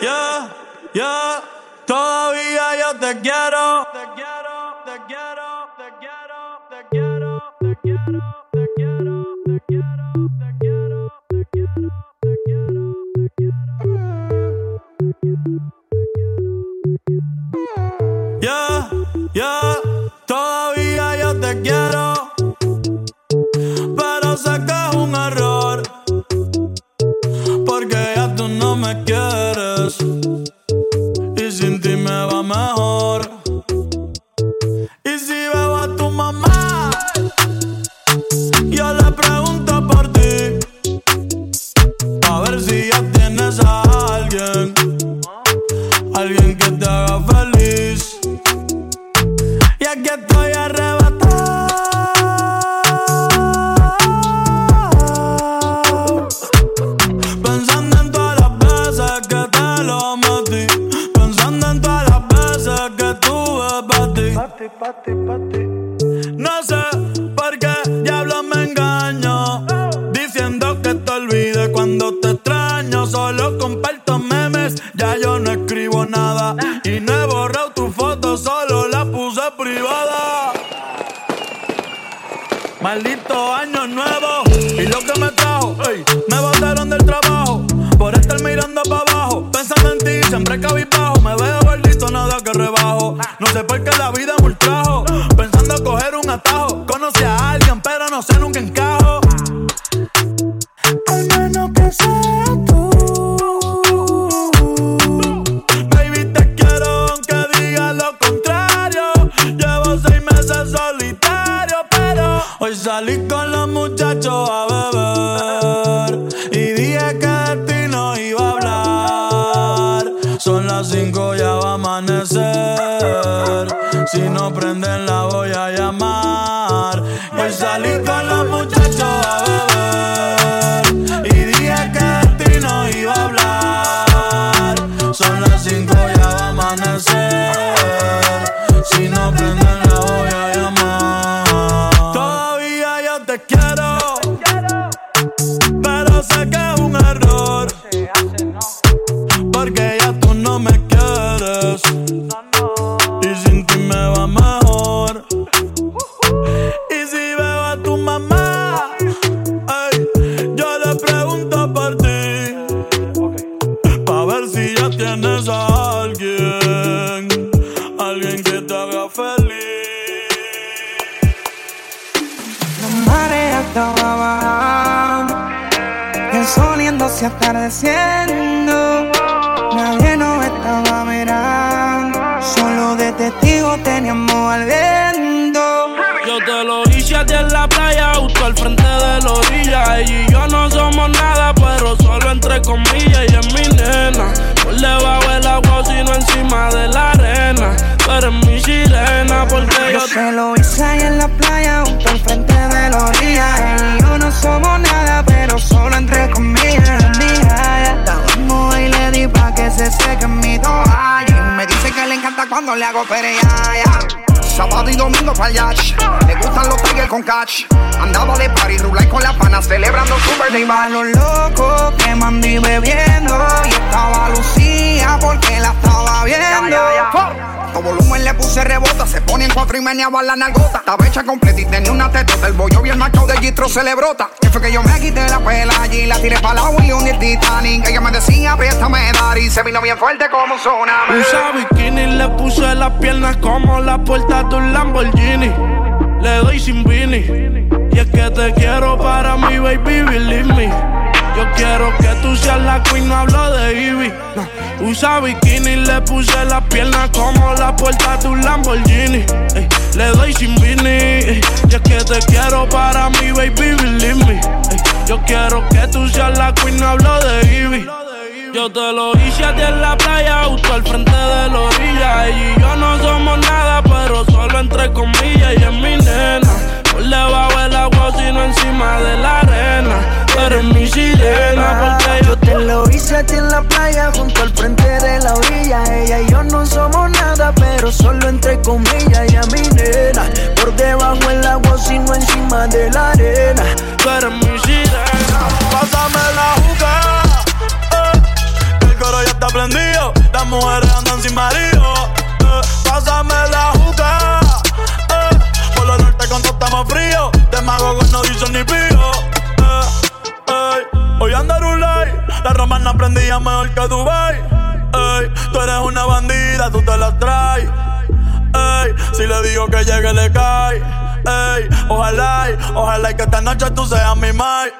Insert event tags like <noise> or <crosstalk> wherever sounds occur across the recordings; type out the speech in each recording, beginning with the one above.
yeah, yeah. Todavía yo te quiero. Te quiero, te quiero, de testigo teníamos al viento. Yo te lo hice a ti en la playa, justo al frente de la orilla. Ella y yo no somos nada, pero solo entre comillas. Y es mi nena, por debajo del agua, sino encima de la arena. Tú eres mi sirena, porque yo, Yo se lo hice ahí en la playa, justo al frente de la orilla. Él y yo no somos nada, pero solo entre comillas. La y le di pa' que se seque en mi toalla. Y me dice que le encanta cuando le hago pereaya. Sábado y domingo para yacht. Le gustan los tigres con catch. Andaba de party, rulay con las panas, celebrando su birthday bash. los locos quemando y bebiendo. Y estaba Lucía porque la estaba viendo. Todo volumen le puse rebota, se pone en cuatro y meneaba la nalgota. Estaba hecha completa y tenía una tetota. El bollo bien macho de Gistro se le brota. Que fue que yo me quité la pela allí, la tiré para la y un Titanic. Ella me decía, apriétame, dar y se vino bien fuerte como un tsunami. Usa bikini, le puse las piernas como la puerta de un Lamborghini. Le doy sin vini. Y es que te quiero para mi baby, believe me. Yo quiero que tú seas la queen, no hablo de Ivy. Usa bikini, le puse las piernas como la puerta de un Lamborghini. Le doy sin vini. ey, Y es que te quiero para mi baby, believe me. Yo quiero que tú seas la queen, no hablo de Ivy. Yo te lo hice a ti en la playa, justo al frente de la orilla. Ella y yo no somos nada, pero solo entre comillas. Y es mi nena, por debajo del agua, sino encima de la arena. Tú eres mi sirena, porque yo lo hice aquí en la playa, junto al frente de la orilla. Ella y yo no somos nada, pero solo entre comillas. Y a mi nena, por debajo el agua, sino encima de la arena. Tú eres mi sirena, pásame la juca. Eh. El coro ya está prendido, las mujeres andan sin marido. Eh. Pásame la juca. Eh, por lo norte cuando estamos fríos, demagogos no dicen ni pío. Eh, hoy anda un like la romana aprendía mejor que Dubai. Ey, tú eres una bandida, tú te la traes. Ey, si le digo que llegue, le cae. Ey, ojalá, ojalá que esta noche tú seas mi mai.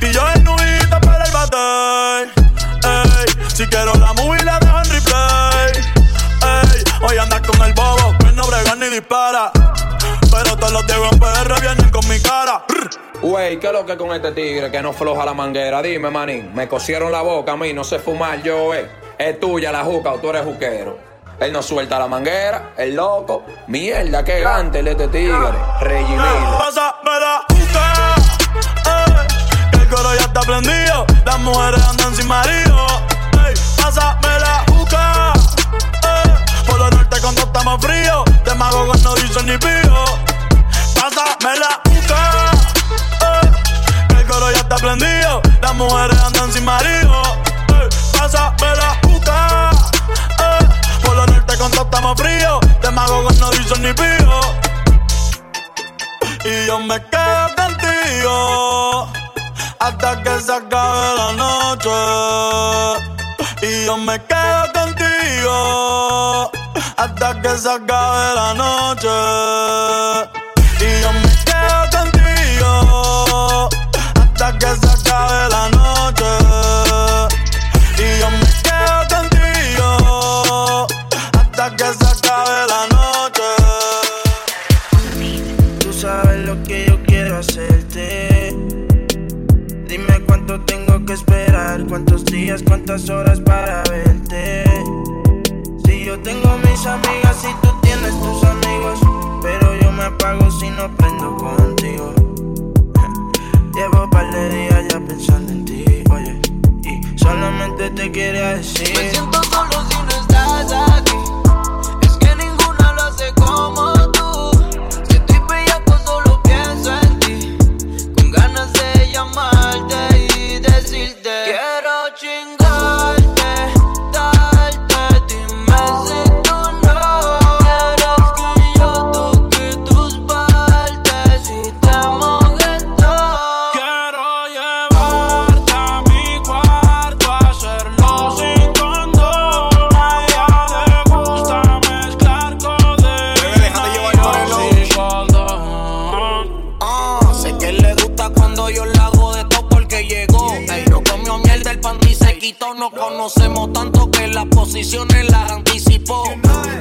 Y yo en nubita para el bate. Ey, si quiero la movie la dejo en replay. Ey, hoy andas con el bobo, que no brega ni dispara. Todos los Diego en PR vienen con mi cara. Wey, ¿qué es lo que con este tigre que no floja la manguera? Dime, manín. Me cosieron la boca a mí, no sé fumar yo, eh. Es tuya la juca o tú eres juquero. Él no suelta la manguera, el loco. Mierda, qué gante el este tigre. La juca, eh, el coro ya está prendido. Las mujeres andan sin marido. Ey, pásame la juca, eh, por lo norte cuando estamos fríos. Te mago no dicen ni pío. Pásame la juca, eh, el coro ya está prendido. Las mujeres andan sin marido. Ey, pásame la eh, por lo norte cuando estamos fríos. Te mago no dicen ni pío. Y yo me quedo contigo hasta que se acabe la noche. Y yo me quedo contigo hasta que se acabe la noche. Que se acabe la noche. Y yo me quedo contigo hasta que se acabe la noche. Tú sabes lo que yo quiero hacerte. Dime cuánto tengo que esperar, cuántos días, cuántas horas para verte. Si yo tengo mis amigas y tú tienes tus amigos, pero yo me apago si no prendo contigo. Llevo par de días ya pensando en ti, oye, y solamente te quería decir. Me siento solo si no estás aquí. Nos conocemos tanto que las posiciones las anticipó.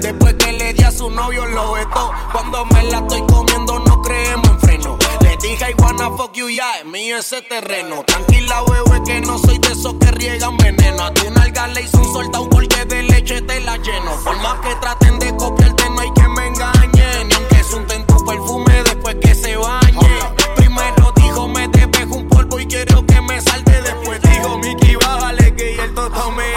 Después que le di a su novio, lo vetó. Cuando me la estoy comiendo, no creemos en freno. Le dije, I wanna fuck you, ya es mío ese terreno. Tranquila, bebé, que no soy de esos que riegan veneno. A tu nalga le hice un soldado porque de leche te la lleno. Por más que traten de copiarte, no hay que me engañen. Ni aunque unten tu perfume después que se bañe. Primero dijo, me despejo un polvo y quiero que me salte. Después dijo, bájale que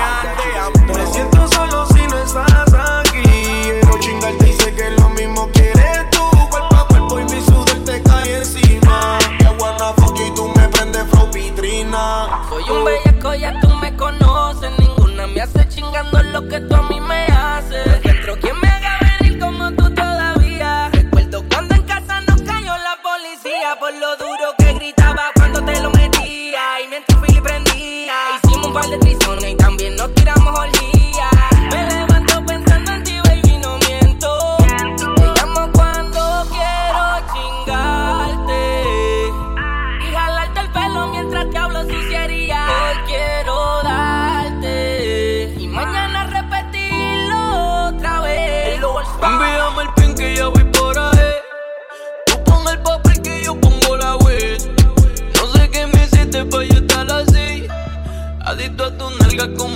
como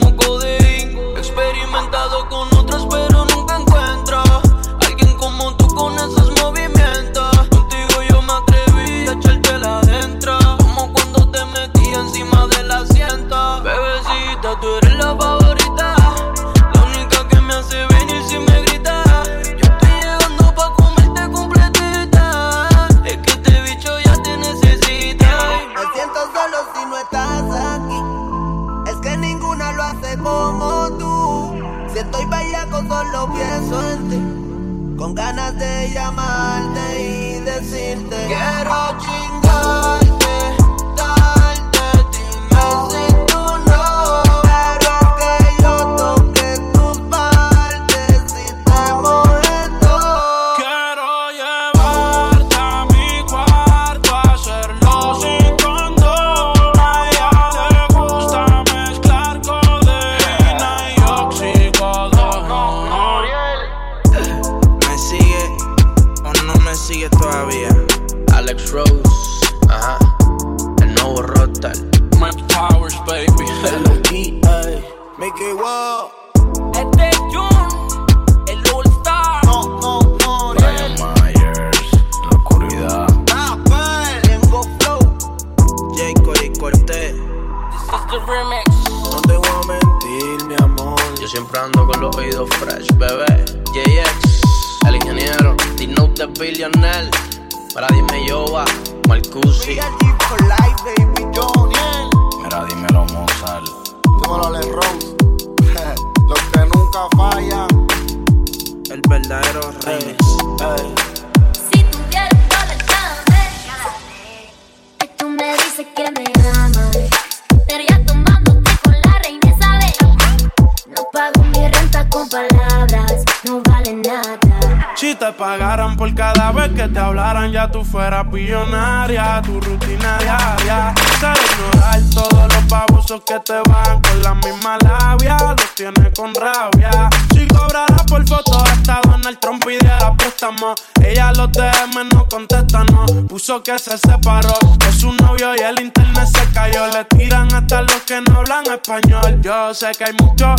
que se separó. De su novio y el internet se cayó. Le tiran hasta los que no hablan español. Yo sé que hay muchos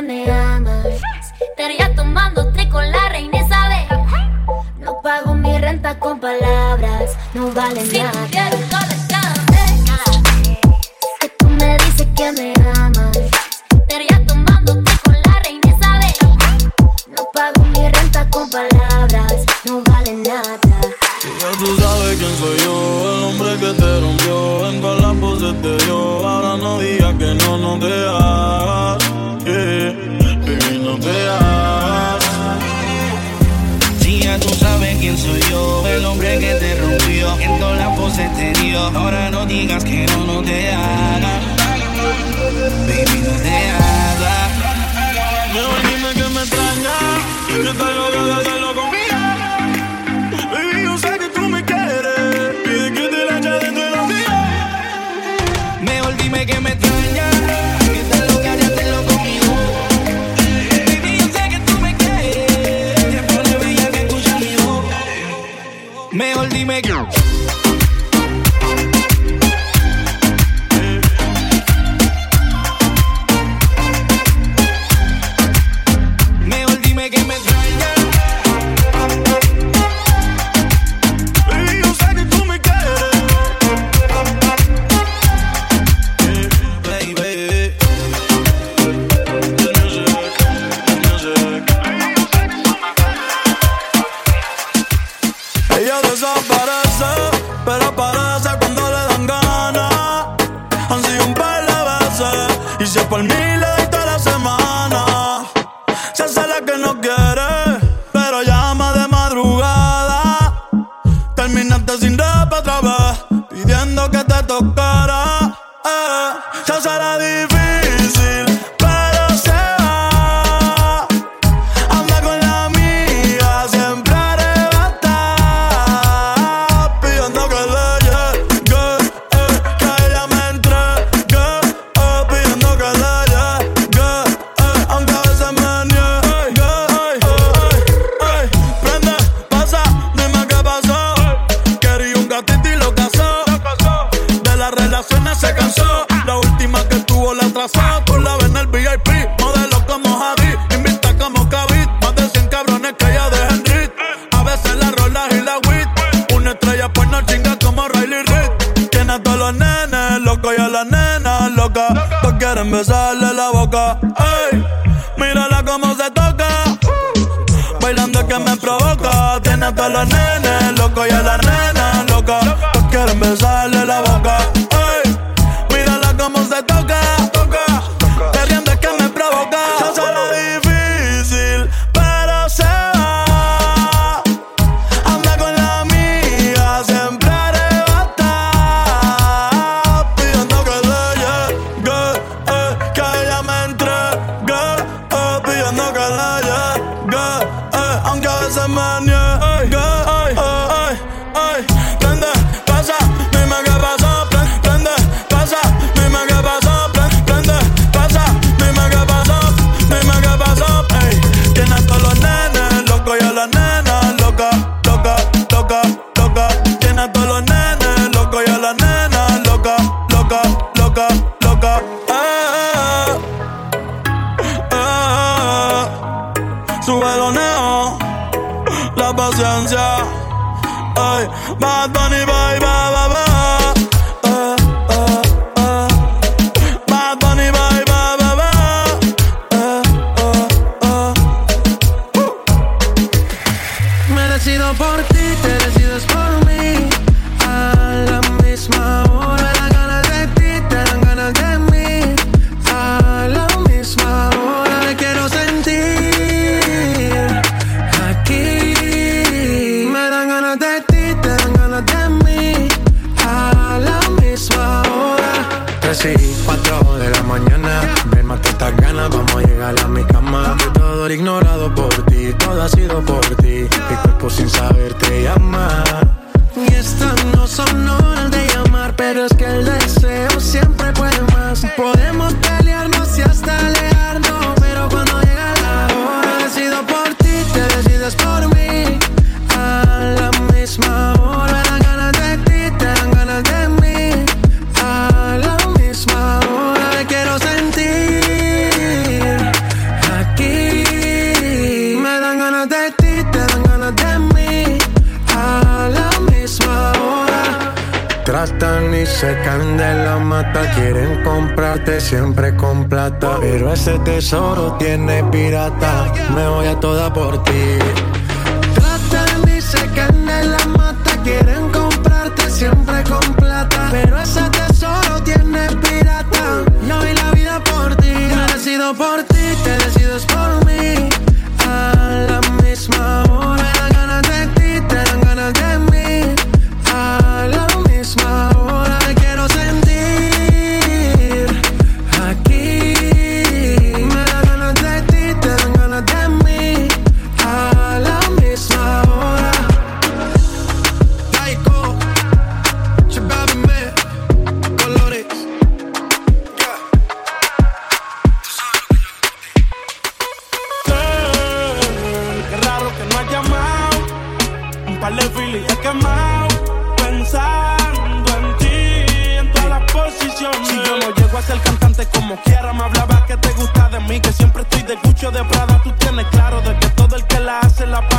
que me amas. Pero con la reina Isabel. No pago mi renta con palabras, no vale si nada.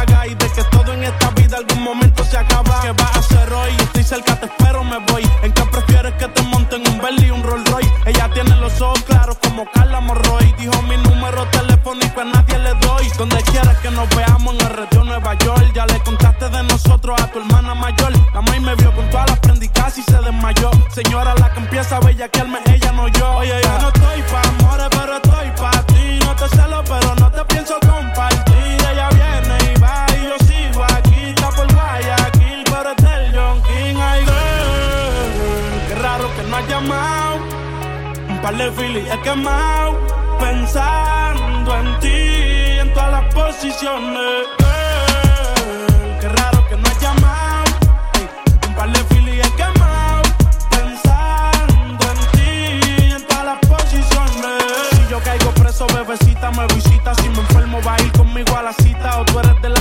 Y de que todo en esta vida algún momento se acaba. ¿Qué vas a hacer hoy? Estoy cerca, te espero, me voy. ¿En qué prefieres que te monten un Bentley y un Rolls Royce? Ella tiene los ojos claros como Carla Morroy. Dijo mi número telefónico a nadie le doy. Donde quieras que nos veamos en el retiro Nueva York. Ya le contaste de nosotros a tu hermana mayor. La maíz me vio con todas las prendicas y se desmayó. Señora, la que empieza a bellaquearme, ella no yo. Oye, yo no estoy pa' amores, pero estoy pa' ti. No te celo, pero no te pienso De filis he quemado. Pensando en ti, en todas las posiciones. Girl, qué raro que no has llamado. Un par de filis he quemado. Pensando en ti, en todas las posiciones. Si yo caigo preso, bebecita me visita. Si me enfermo, va a ir conmigo a la cita. O tú eres de las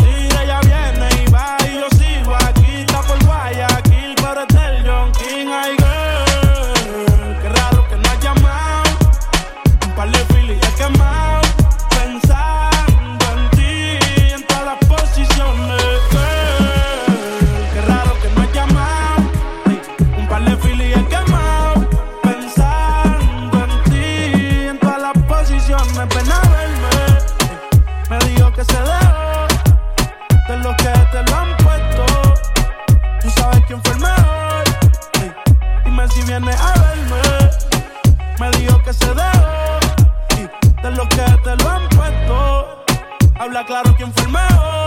Habla claro quién fue el mejor.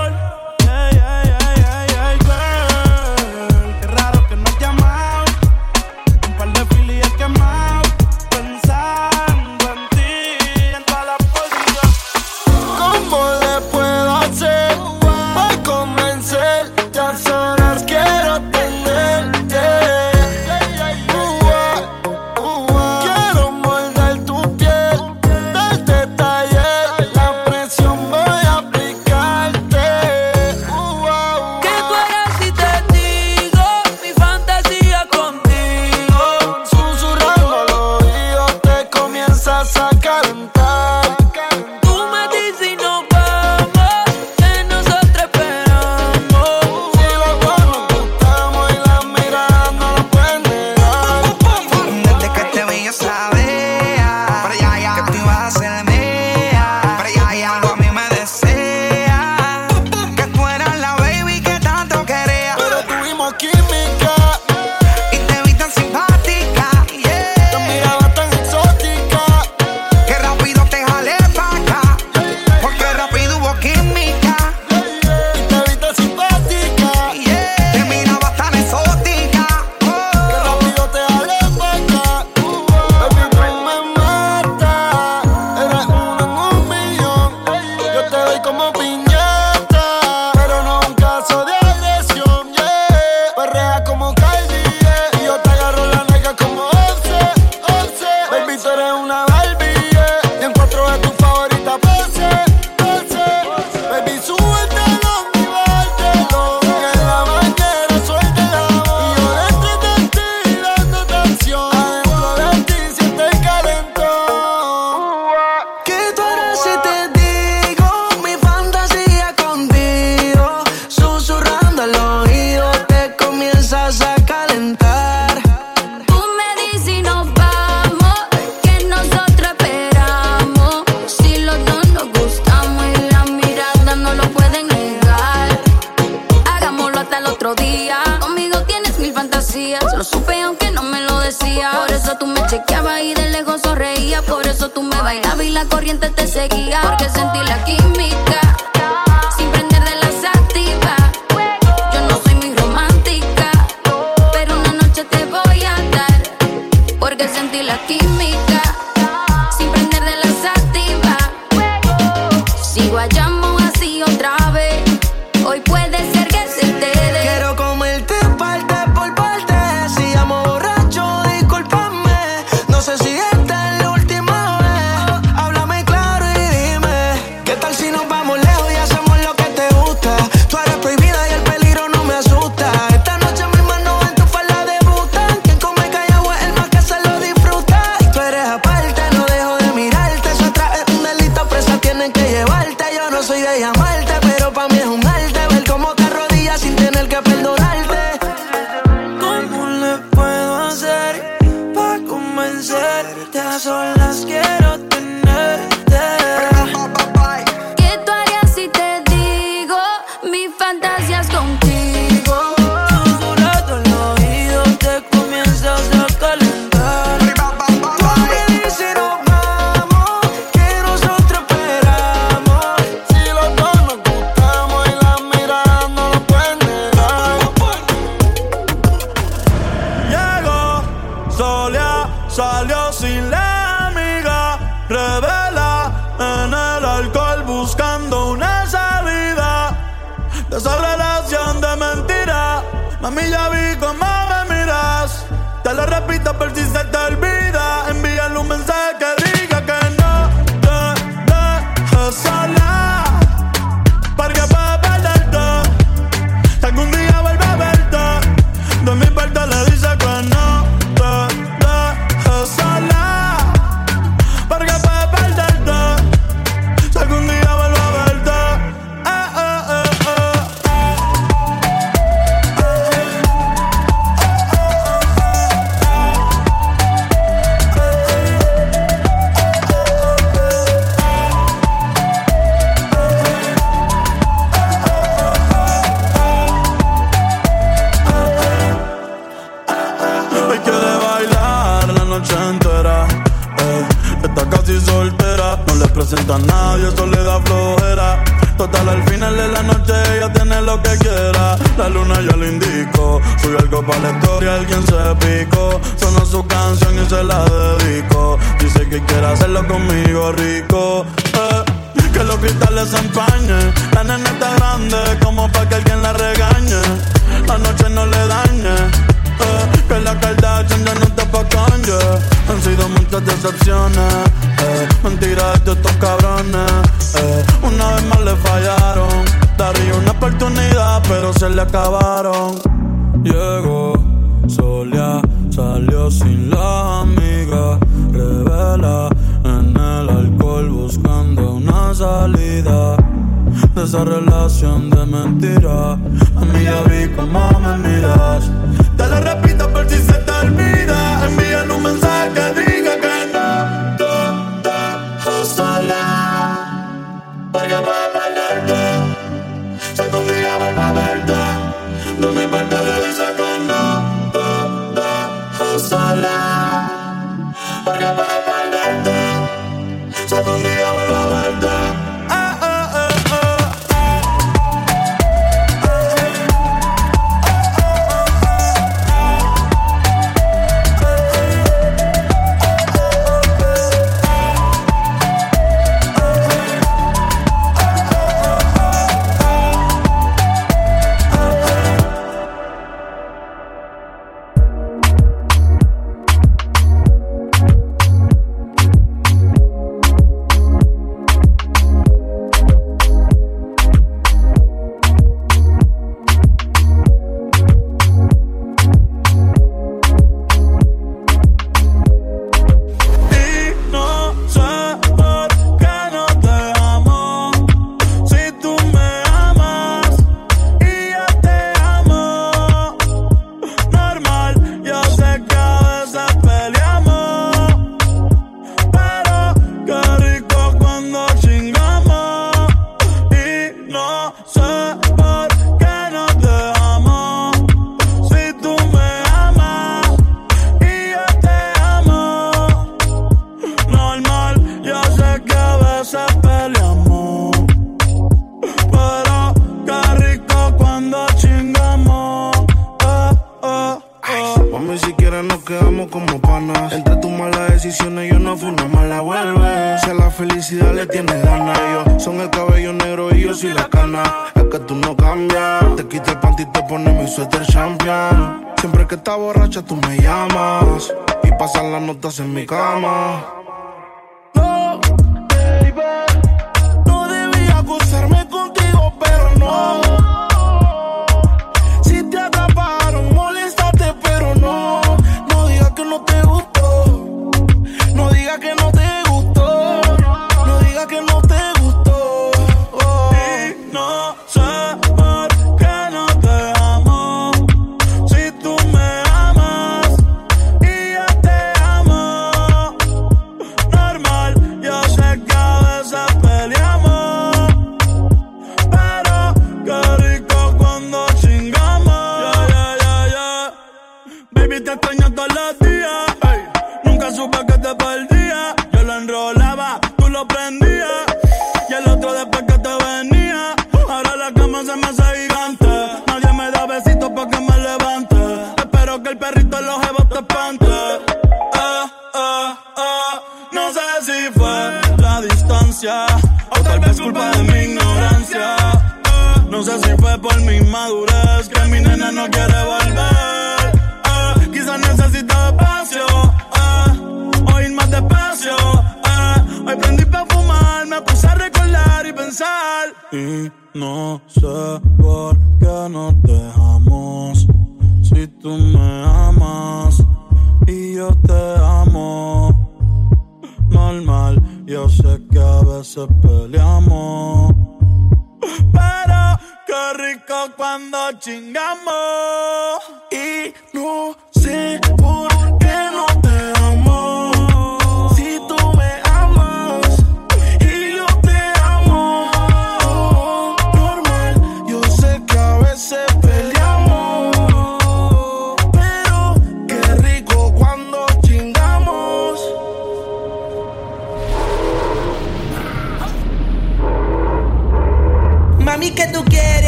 Borracha tú me llamas y pasan las notas en mi cama.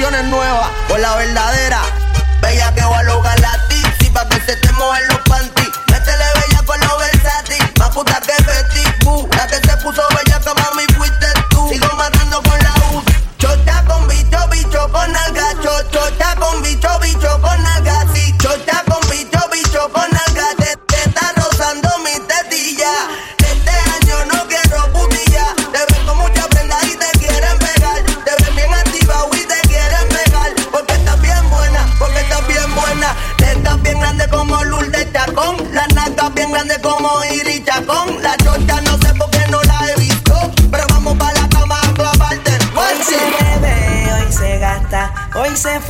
Las generaciones nuevas por la verdadera. Bella que va a lograr la tipsy pa' que se te mojen los panties. Métele bella con los versátil, más puta que Betty Boo.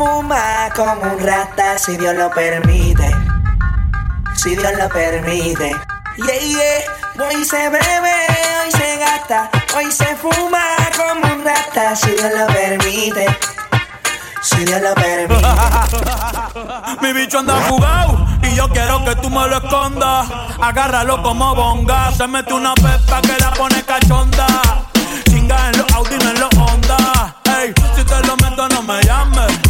Fuma como un rata, si Dios lo permite. Si Dios lo permite. Yeah, yeah. Hoy se bebe, hoy se gasta, hoy se fuma como un rata, si Dios lo permite. Si Dios lo permite. <laughs> Mi bicho anda jugado y yo quiero que tú me lo escondas. Agárralo como bonga. Se mete una pepa que la pone cachonda. Chinga en los Audi, no en los Honda. Ey, si te lo meto, no me llames.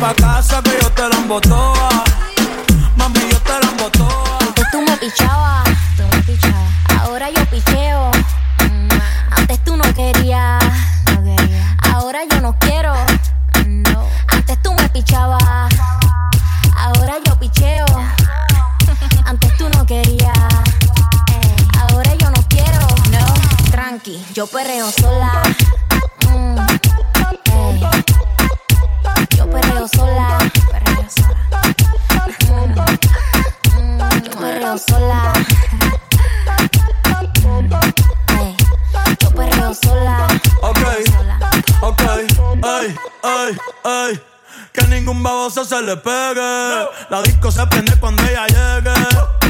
Pa' casa que yo te la embotoa. Mami, yo te la embotoa. Antes tú me pichabas, tú me pichabas. Ahora yo picheo. Mm, Antes tú no querías. Ahora yo no quiero. Antes tú me pichabas. Ahora yo picheo. Antes tú no querías. Ahora yo no quiero. No, tranqui, yo perreo sola. Perreo sola. Perreo sola. Yo perreo sola. Yo perreo sola. Ok, ok, ay, ay, ay. Que ningún baboso se le pegue. La disco se prende cuando ella llegue.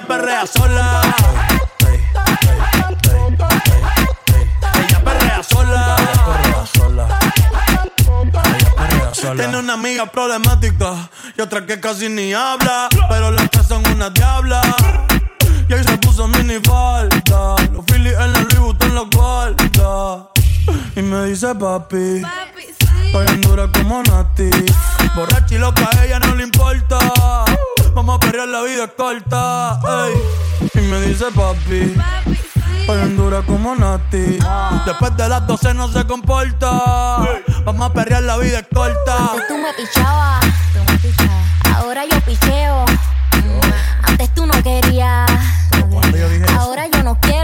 ella perrea sola. Ella perrea sola. Tiene una amiga problemática y otra que casi ni habla. Pero las tres son una diabla. Y ahí se puso mini falta. Los Phillies en la Louis Vuitton los guarda. Y me dice papi. Estoy en dura como Nati. Borracha y loca, a ella no le importa. Vamos a perrear, la vida es corta. ey. Y me dice papi. Estoy en dura como Nati. Después de las 12 no se comporta. Vamos a perrear, la vida es corta. Antes tú me pichabas. Ahora yo picheo. Antes tú no querías. Ahora yo no quiero.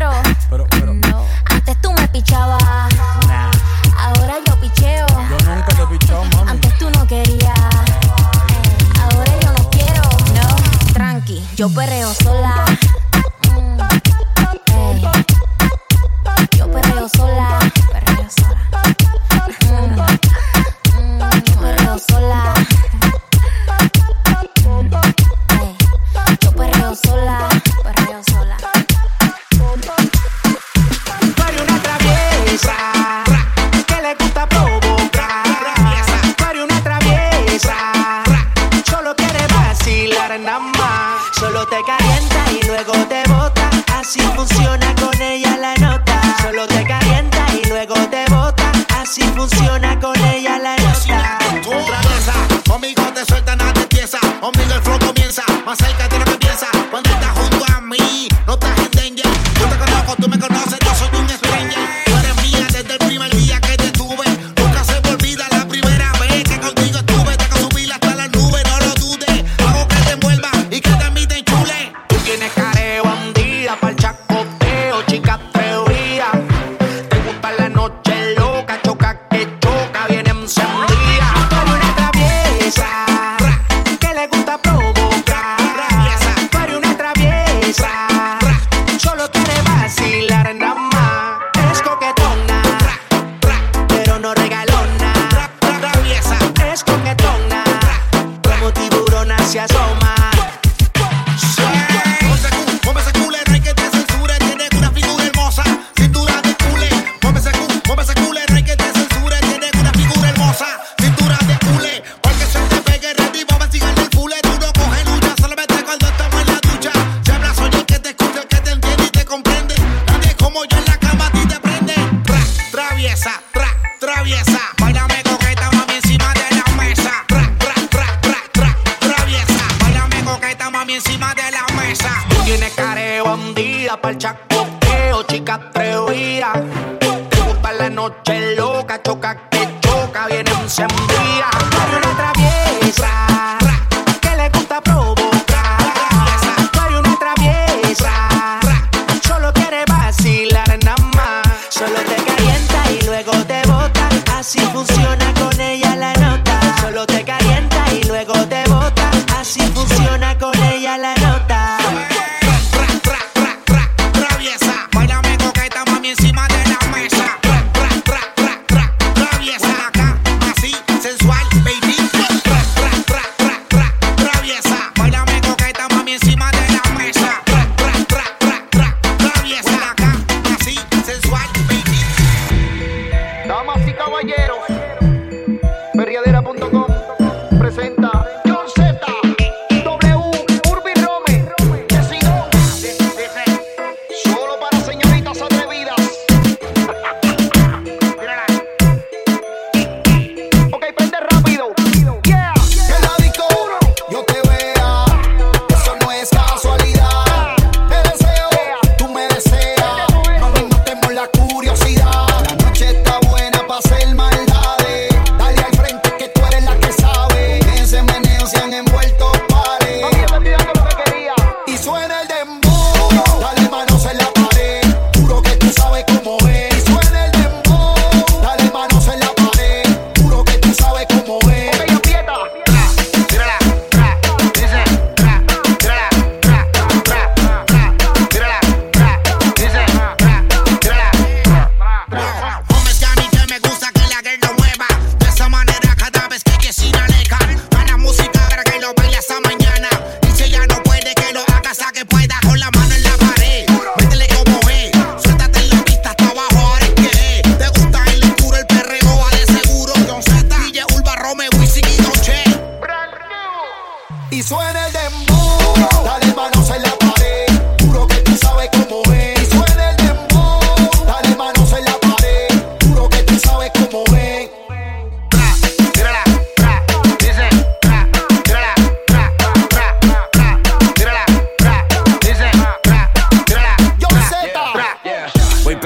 Yo perreo sola. Te calienta y luego te bota. Así funciona con ella la nota. Solo te calienta y luego te bota. Así funciona con ella la nota. Traviesa, conmigo te suelta nada te empieza. Conmigo el flow comienza, más cerca lo que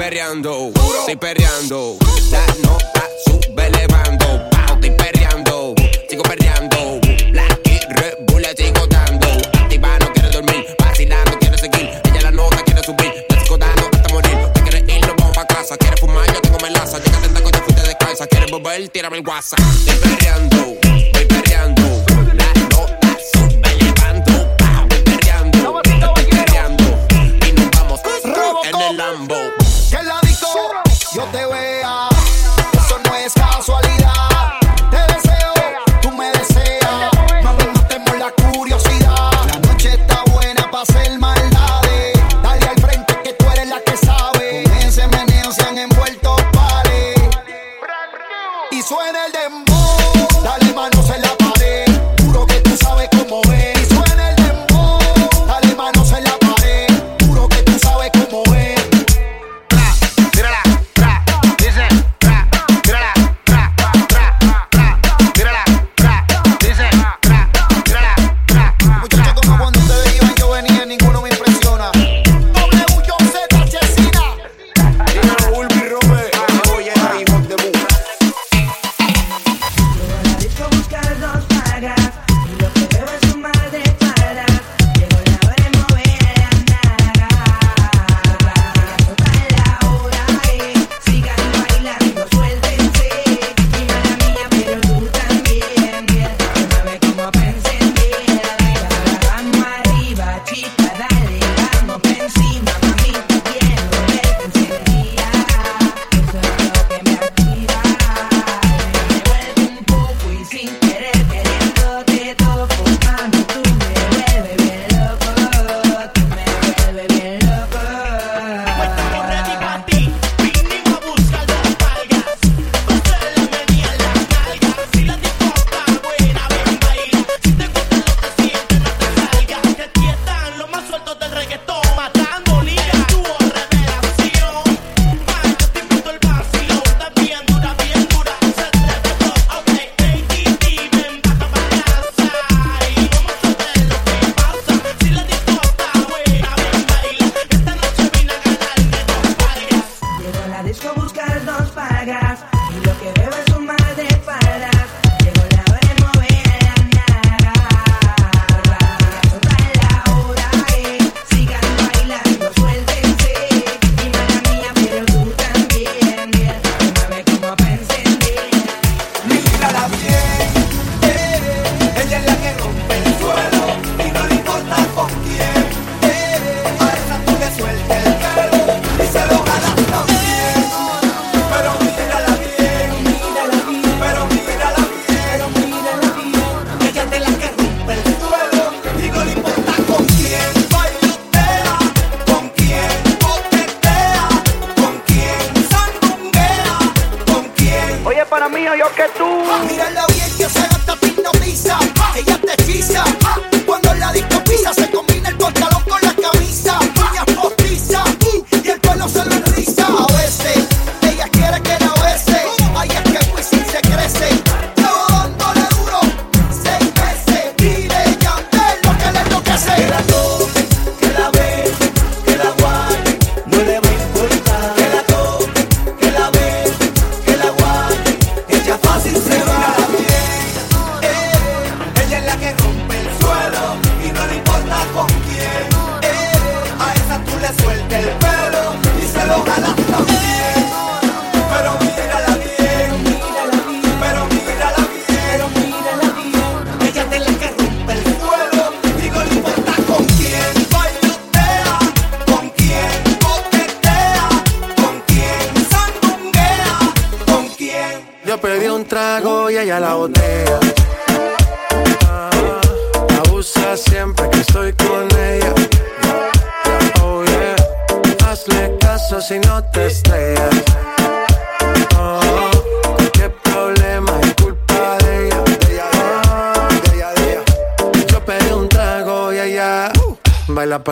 perreando, estoy perreando. La nota sube elevando, Pau, estoy perreando, sigo perreando. La que rebula, sigo dando. Activa, no quiere dormir, vacila, no quiere seguir. Ella la nota quiere subir, te sigo dando hasta morir. Te quieres ir, no vamos pa' casa. Quieres fumar, yo tengo melaza. Llega tenta que te fuiste descansa. Quieres volver, tírame el WhatsApp. Estoy perreando, estoy perreando. La nota sube elevando, Pau, estoy perreando, estoy perreando. Y nos vamos en el Lambo.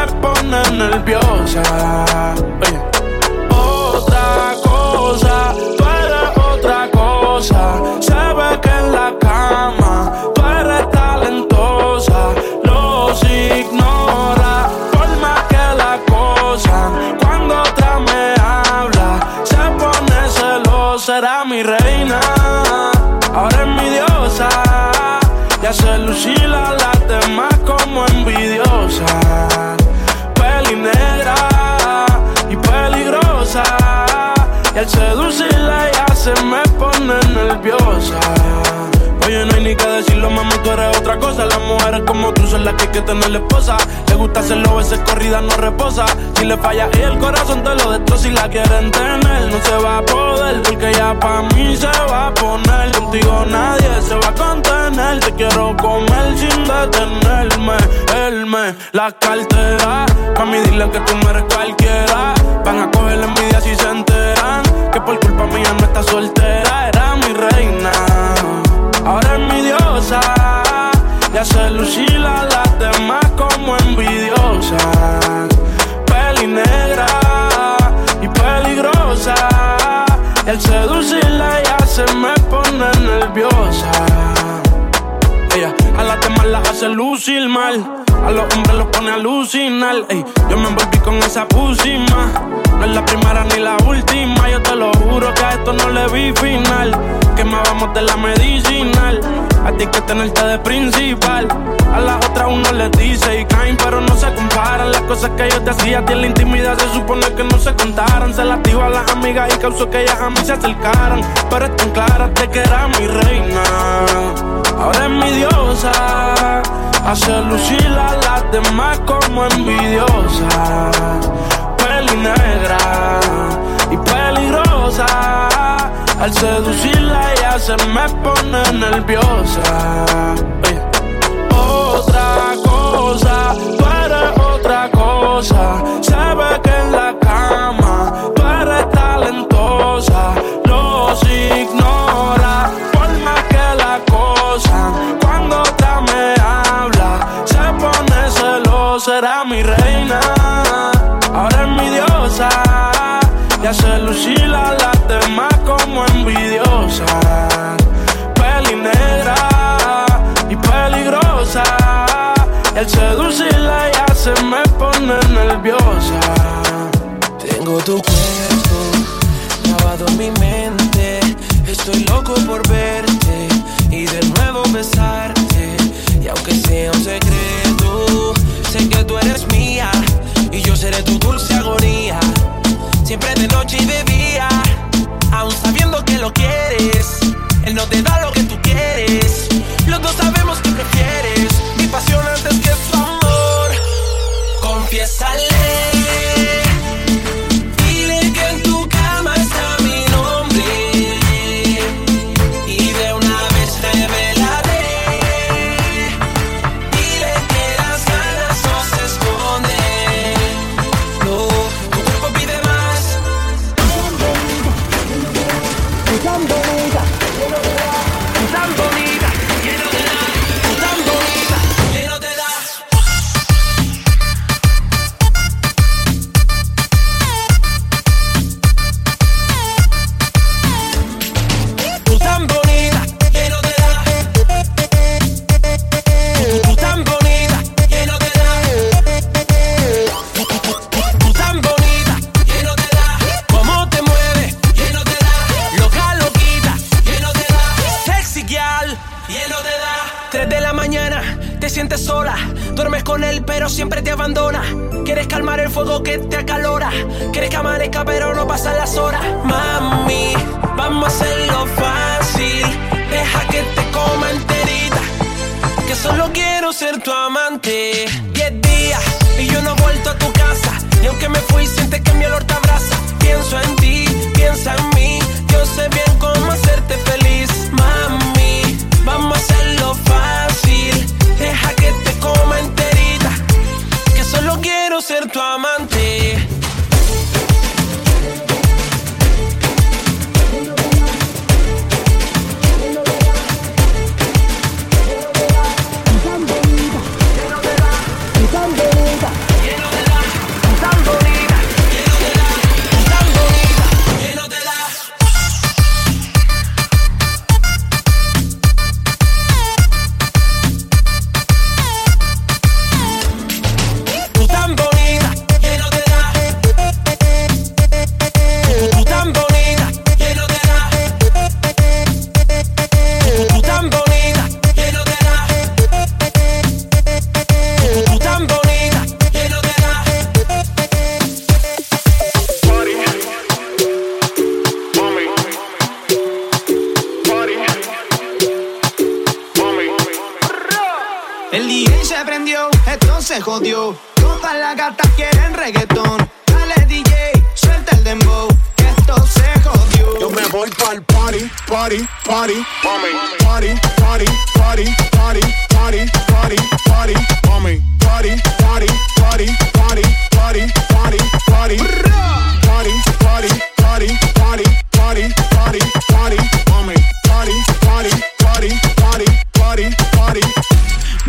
Hacerme poner nerviosa. Mami, tú eres otra cosa. Las mujeres como tú son las que hay que tener esposa. Le gusta hacerlo, veces corrida no reposa. Si le falla y el corazón te lo destroza. Si la quieren tener, no se va a poder. Porque ya pa' mí se va a poner. Contigo nadie se va a contener. Te quiero comer sin detenerme. Él me la cartera. Mami, dile que tú no eres cualquiera. Van a coger la envidia si se enteran. Que por culpa mía no está soltera. Era mi reina ahora es mi Y hace lucir a las demás como envidiosa. Peli negra y peligrosa. Al seducirla ya se me pone nerviosa. A las demás las hace lucir mal. A los hombres los pone a alucinar. Ey, yo me envolví con esa pusima. No es la primera ni la última. Yo te lo juro que a esto no le vi final. Que me vamos de la medicinal. A ti que tenerte de principal. A las otras uno les dice y caen, pero no se comparan. Las cosas que yo te hacía a ti en la intimidad se supone que no se contaran. Se las digo a las amigas y causó que ellas a mí se acercaran. Pero están claras de que era mi reina. Ahora es mi diosa. Hace lucir a las demás como envidiosa. Peli negra y peligrosa. Al seducirla ya se me pone nerviosa. Otra cosa, tú eres otra cosa. Se ve que en la cama tú eres talentosa. Los ignora Era mi reina, ahora es mi diosa. Y hace lucir a las demás como envidiosa. Peli negra y peligrosa. Al seducirla ya se me pone nerviosa. Tengo tu cuerpo grabado en mi mente. Estoy loco por verte y de nuevo besarte. Y aunque sea un secreto, sé que tú eres mía y yo seré tu dulce agonía.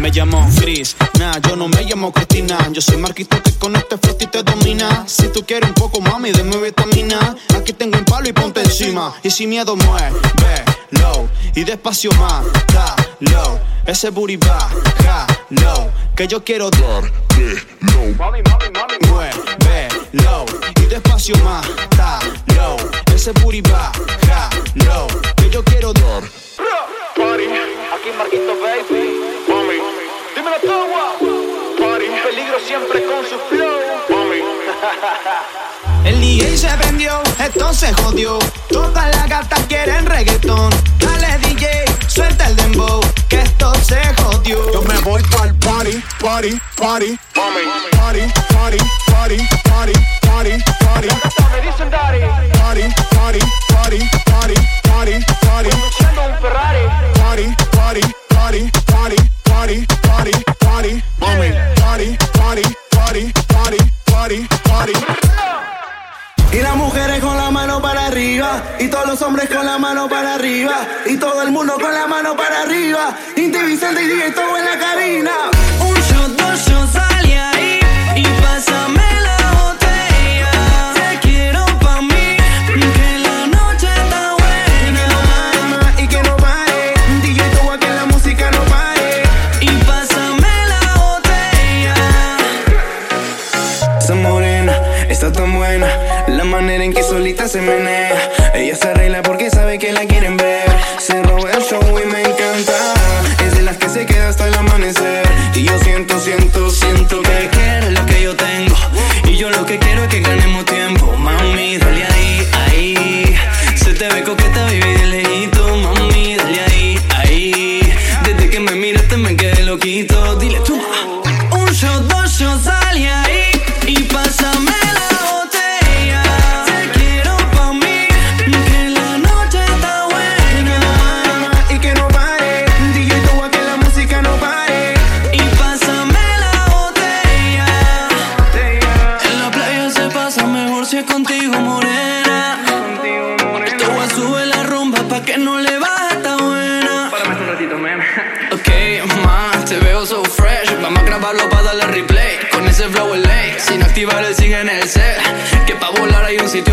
me llamo Chris. Nah, yo no me llamo Cristina. Yo soy Marquito que con este flow y te domina. Si tú quieres un poco, mami, de vitamina. Aquí tengo un palo y ponte encima. Y sin miedo mueve, low. Y despacio más, da, low. Ese booty va, ja, low. Que yo quiero dar, low. Mami, mami, mami. Mueve, low. Y despacio más, da, low. Ese booty va, ja, low. Que yo quiero dar. Party. Aquí Marquito Baby. Mami, dime la Party. Un peligro siempre con su flow. <laughs> El DJ se vendió, esto se jodió. Todas las gatas quieren reggaetón. Dale DJ, suelta el dembow, que esto se jodió. Yo me voy pa'l party, party, party. Mami. Party, party, party, party, party, party. Me dicen daddy. Party, party, party, party, party, party. Conduciendo un Ferrari. Party, party. Y las mujeres con la mano para arriba, y todos los hombres con la mano para arriba, y todo el mundo con la mano para arriba. Inti Vicente y DJ todo en la cabina. Un shot, dos shots.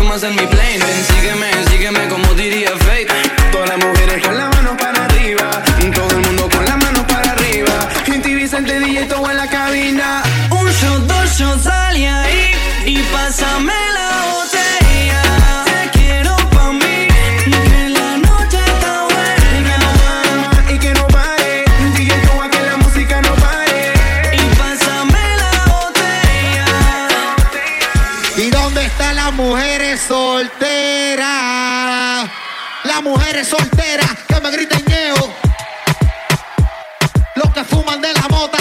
fumas en mi plane. Ven, sígueme, sígueme como diría Fate Todas las mujeres con las manos para arriba Todo el mundo con las manos para arriba. Gente DJ todo en la cabina. Un shot, dos shots, salí ahí Y pásame. mujeres solteras que me griten yeo. Los que fuman de la mota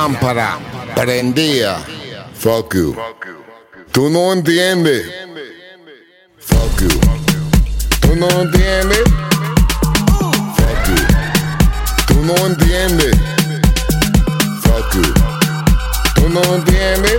Pámpara prendía. Fuck you. Tú no entiendes. Fuck you. Tú no entiendes. Fuck you. Tú no entiendes. Fuck you. Tú no entiendes.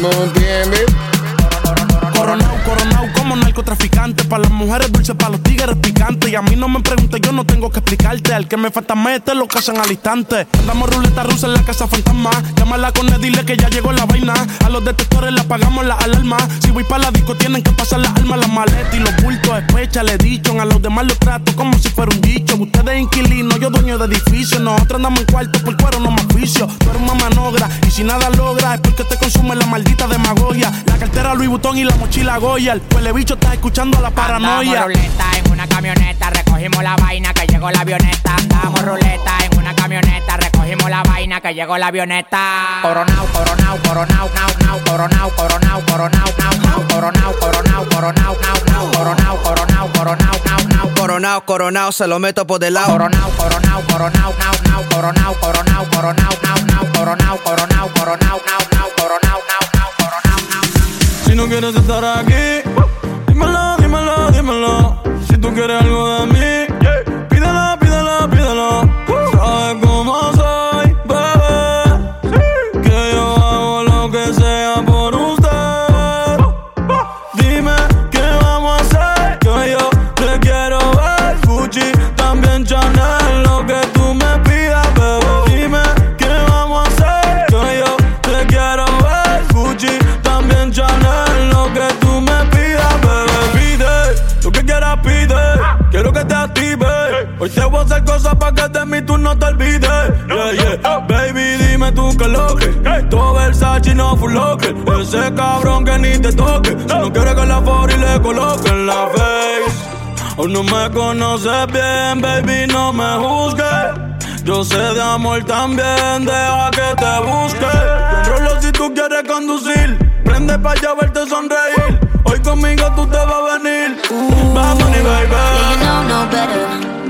Tú no entiendes. Narcotraficante. Para las mujeres dulces, para los tigres picantes. Y a mí no me preguntes, yo no tengo que explicarte. Al que me falta mete lo cazan al instante. Andamos ruleta rusa en la casa fantasma. Llámala con él, dile que ya llegó la vaina. A los detectores le apagamos la alarma. Si voy para la disco, tienen que pasar las armas, las maletas y los bultos. Especha, le dicho. A los demás los trato como si fuera un dicho. Ustedes inquilinos, yo dueño de edificio. Nosotros andamos en cuarto por cuero, no más oficio. Tú eres una manogra y si nada logra es porque te consume la maldita demagogia. La cartera Louis Vuitton y la mochila Goya. El bicho está escuchando a la paranoia. Andamos ruleta en una camioneta, recogimos la vaina que llegó la avioneta. Andamos ruleta en una camioneta, recogimos la vaina que llegó la avioneta. Coronao, coronao, coronao, nao, nao, coronao, coronao, coronao, nao, nao, coronao, coronao, coronao, nao, nao, coronao, coronao, coronao, nao, nao. Coronao, coronao, se lo meto por del lado. Coronao, coronao, coronao, nao, nao, coronao, coronao, coronao, nao, nao, coronao, coronao, coronao, nao, nao, coronao, nao, nao, coronao, nao. Si no quieres estar aquí, tú quieres algo de mí, Hoy te voy a hacer cosas para que de mí tú no te olvides. Yeah, yeah. Baby, dime tú qué lo que. Todo Versace no full locker. Ese cabrón que ni te toque. Si no quieres que la for y le coloquen la face. Aún no me conoces bien, baby, no me juzgues. Yo sé de amor también, deja que te busque. Controlo si tú quieres conducir. Prende pa' allá verte sonreír. Hoy conmigo tú te vas a venir. Vamos, ni baby. Yeah, you know no better.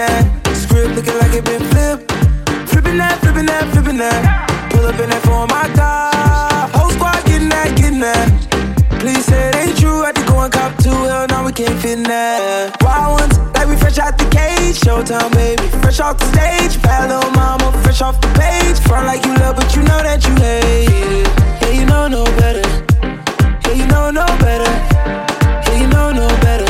that. Script looking like it been flipped. Flipping that, flipping that, flipping that. Pull up in that for my car. Whole squad getting that, getting that. Please say it ain't true. I had to go and cop two. Hell no, we can't fit in that. Wild ones, like we fresh out the cage. Showtime, baby. Fresh off the stage. Bad little mama, fresh off the page. Front like you love, but you know that you hate it. Yeah, you know no better. Yeah, you know no better. Yeah, you know no better.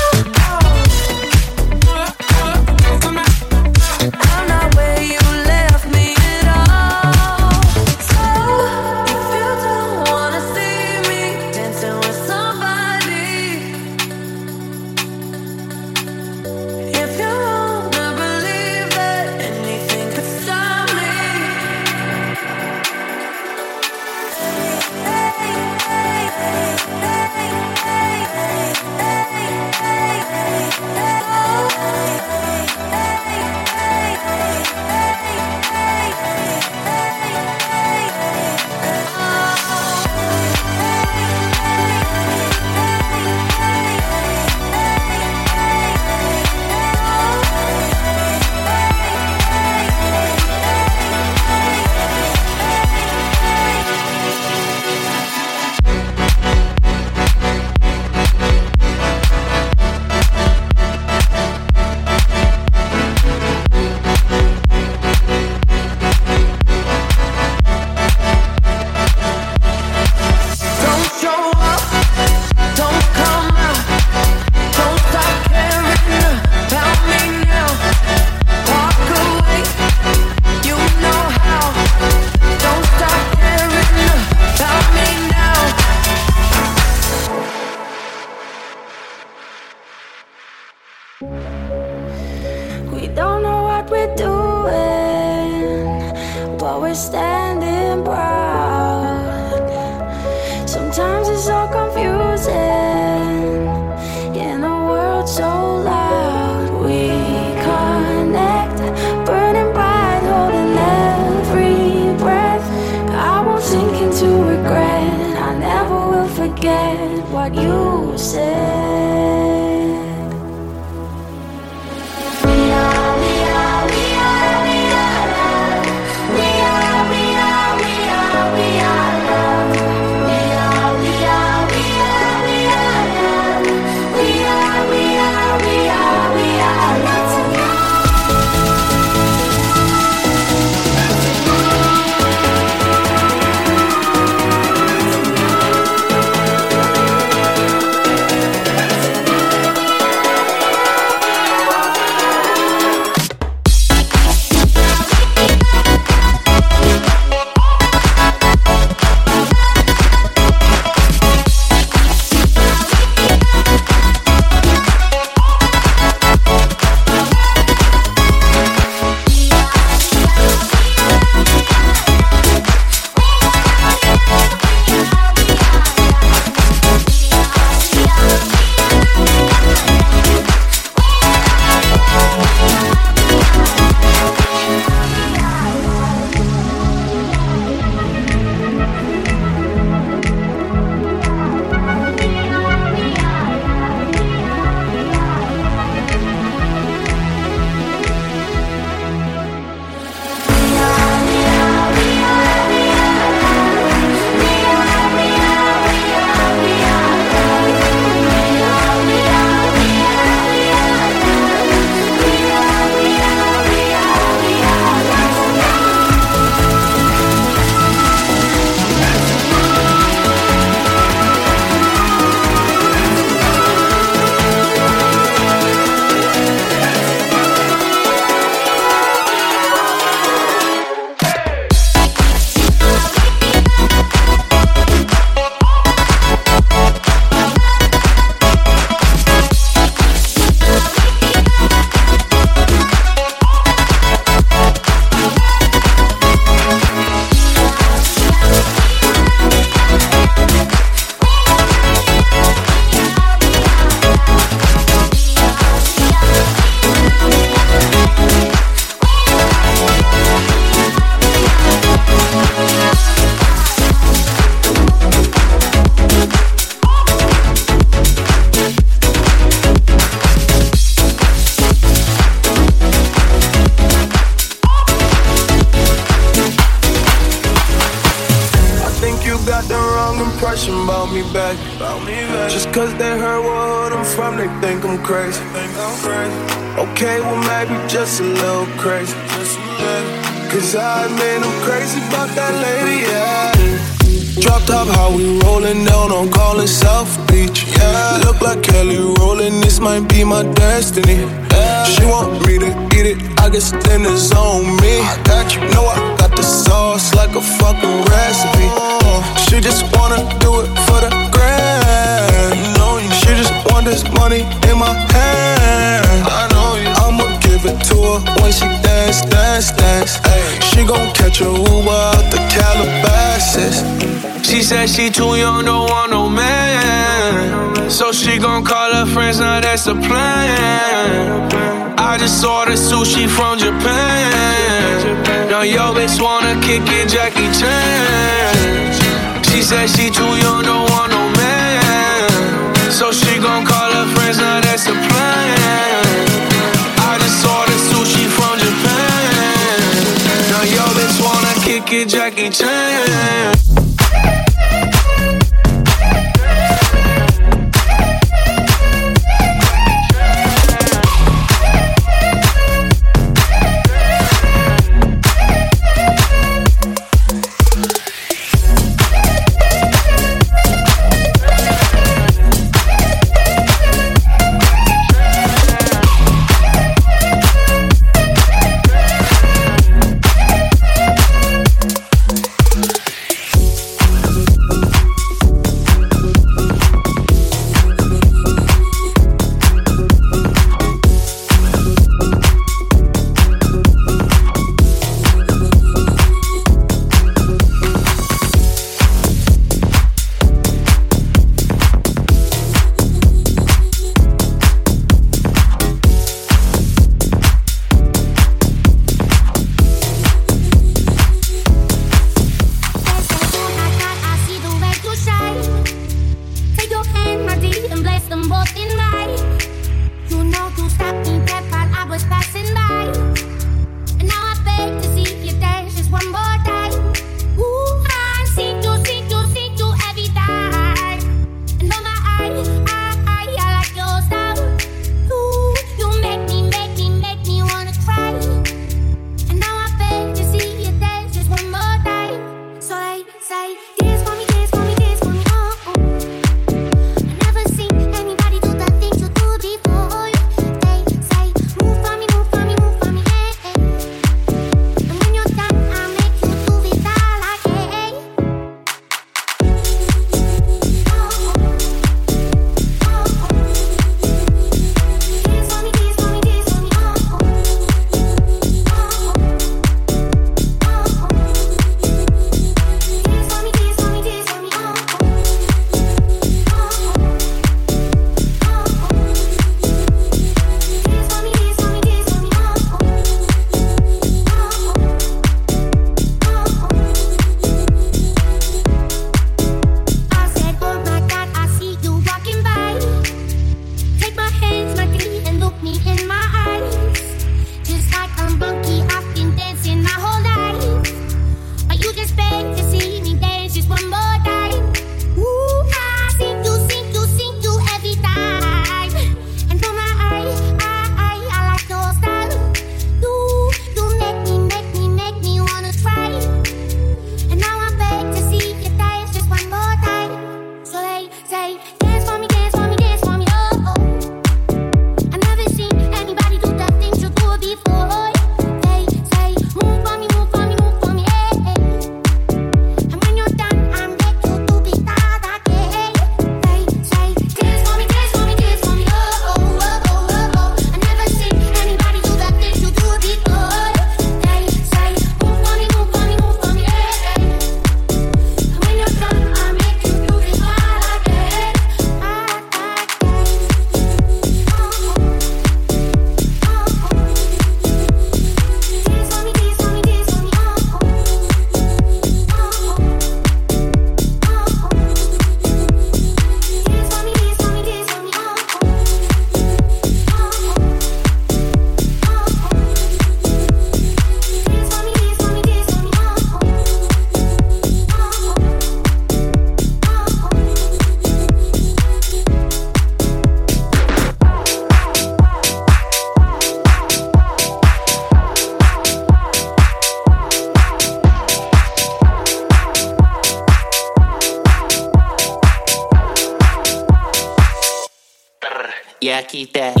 that.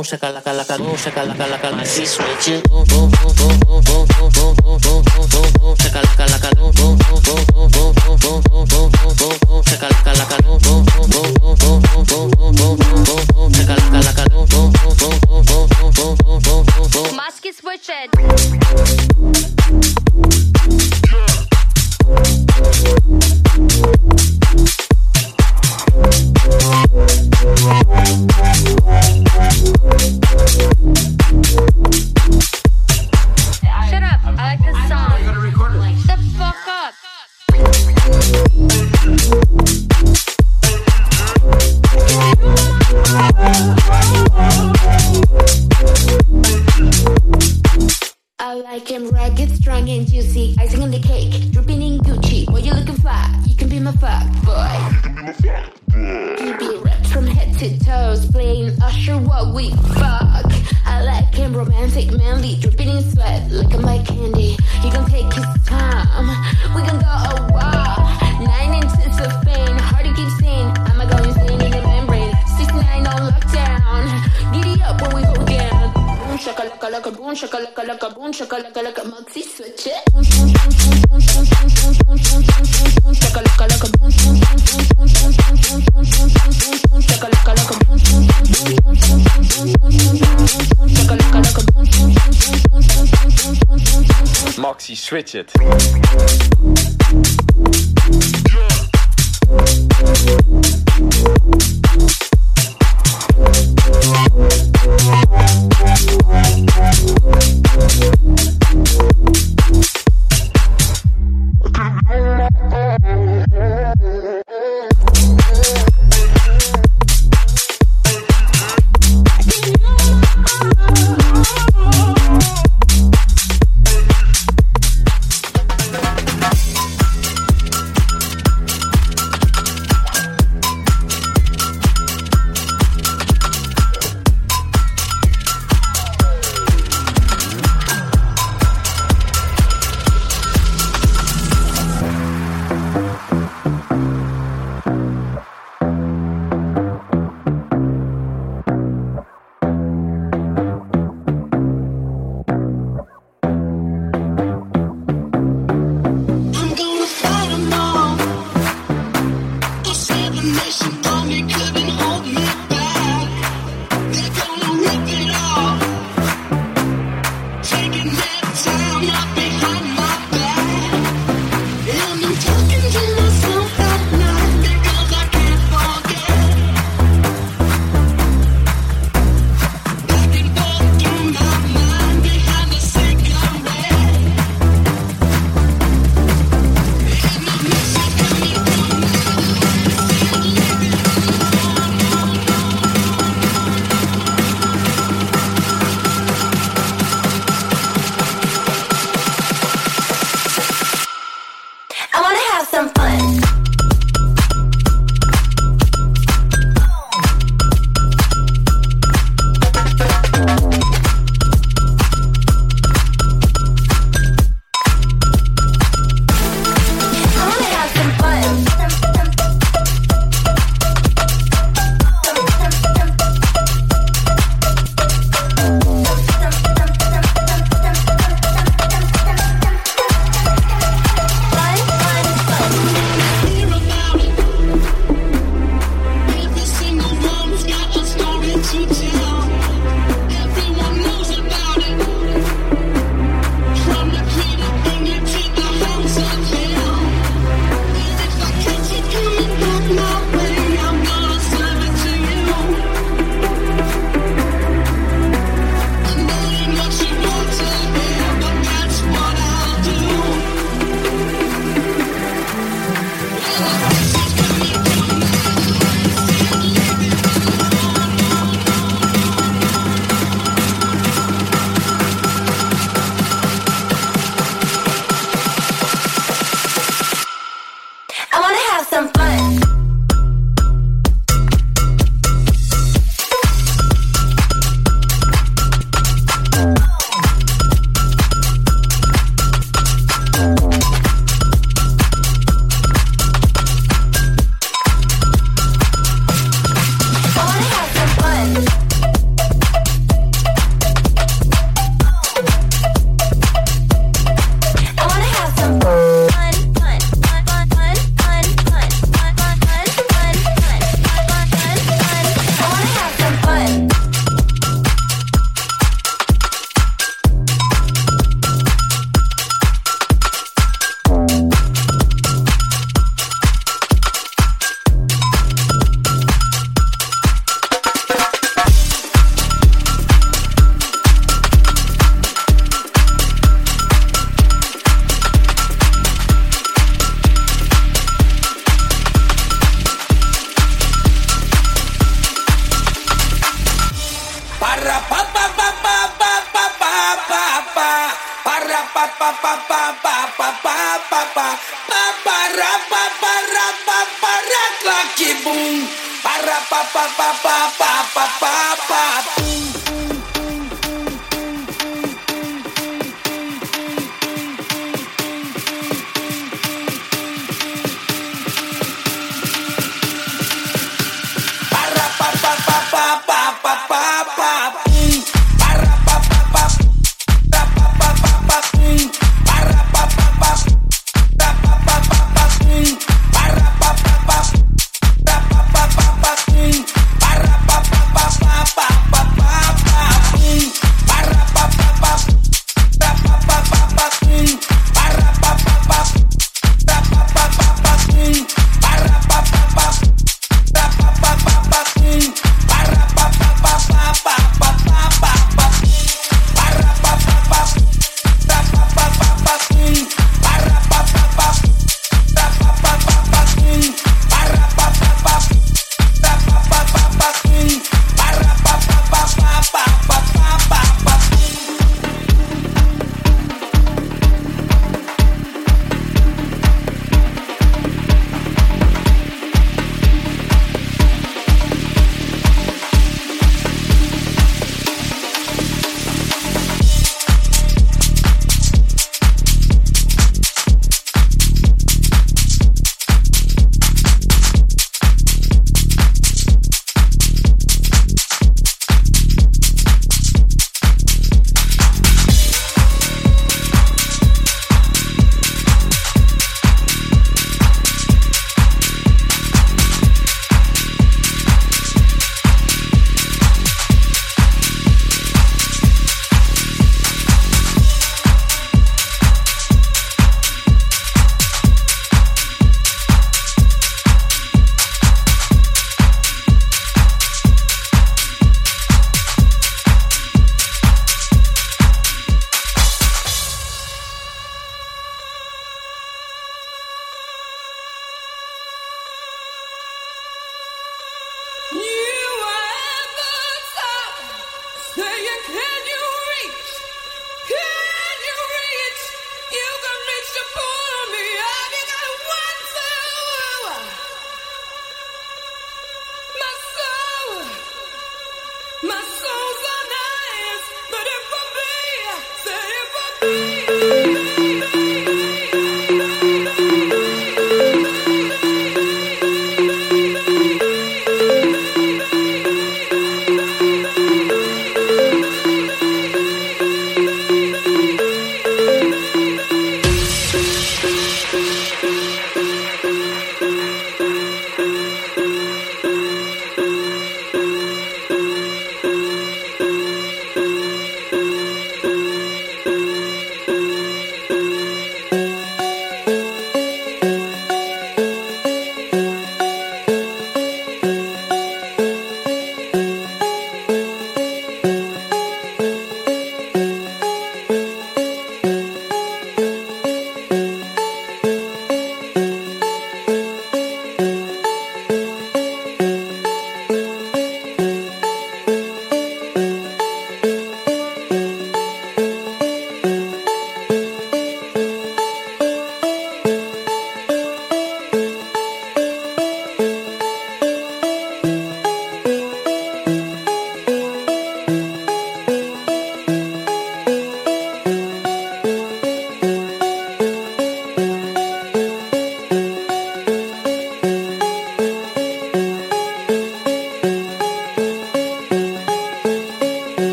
don't shaka laka laka don't shaka laka laka like this switch it don't don't don't don't don't don't don't don't don't shaka laka laka don't don't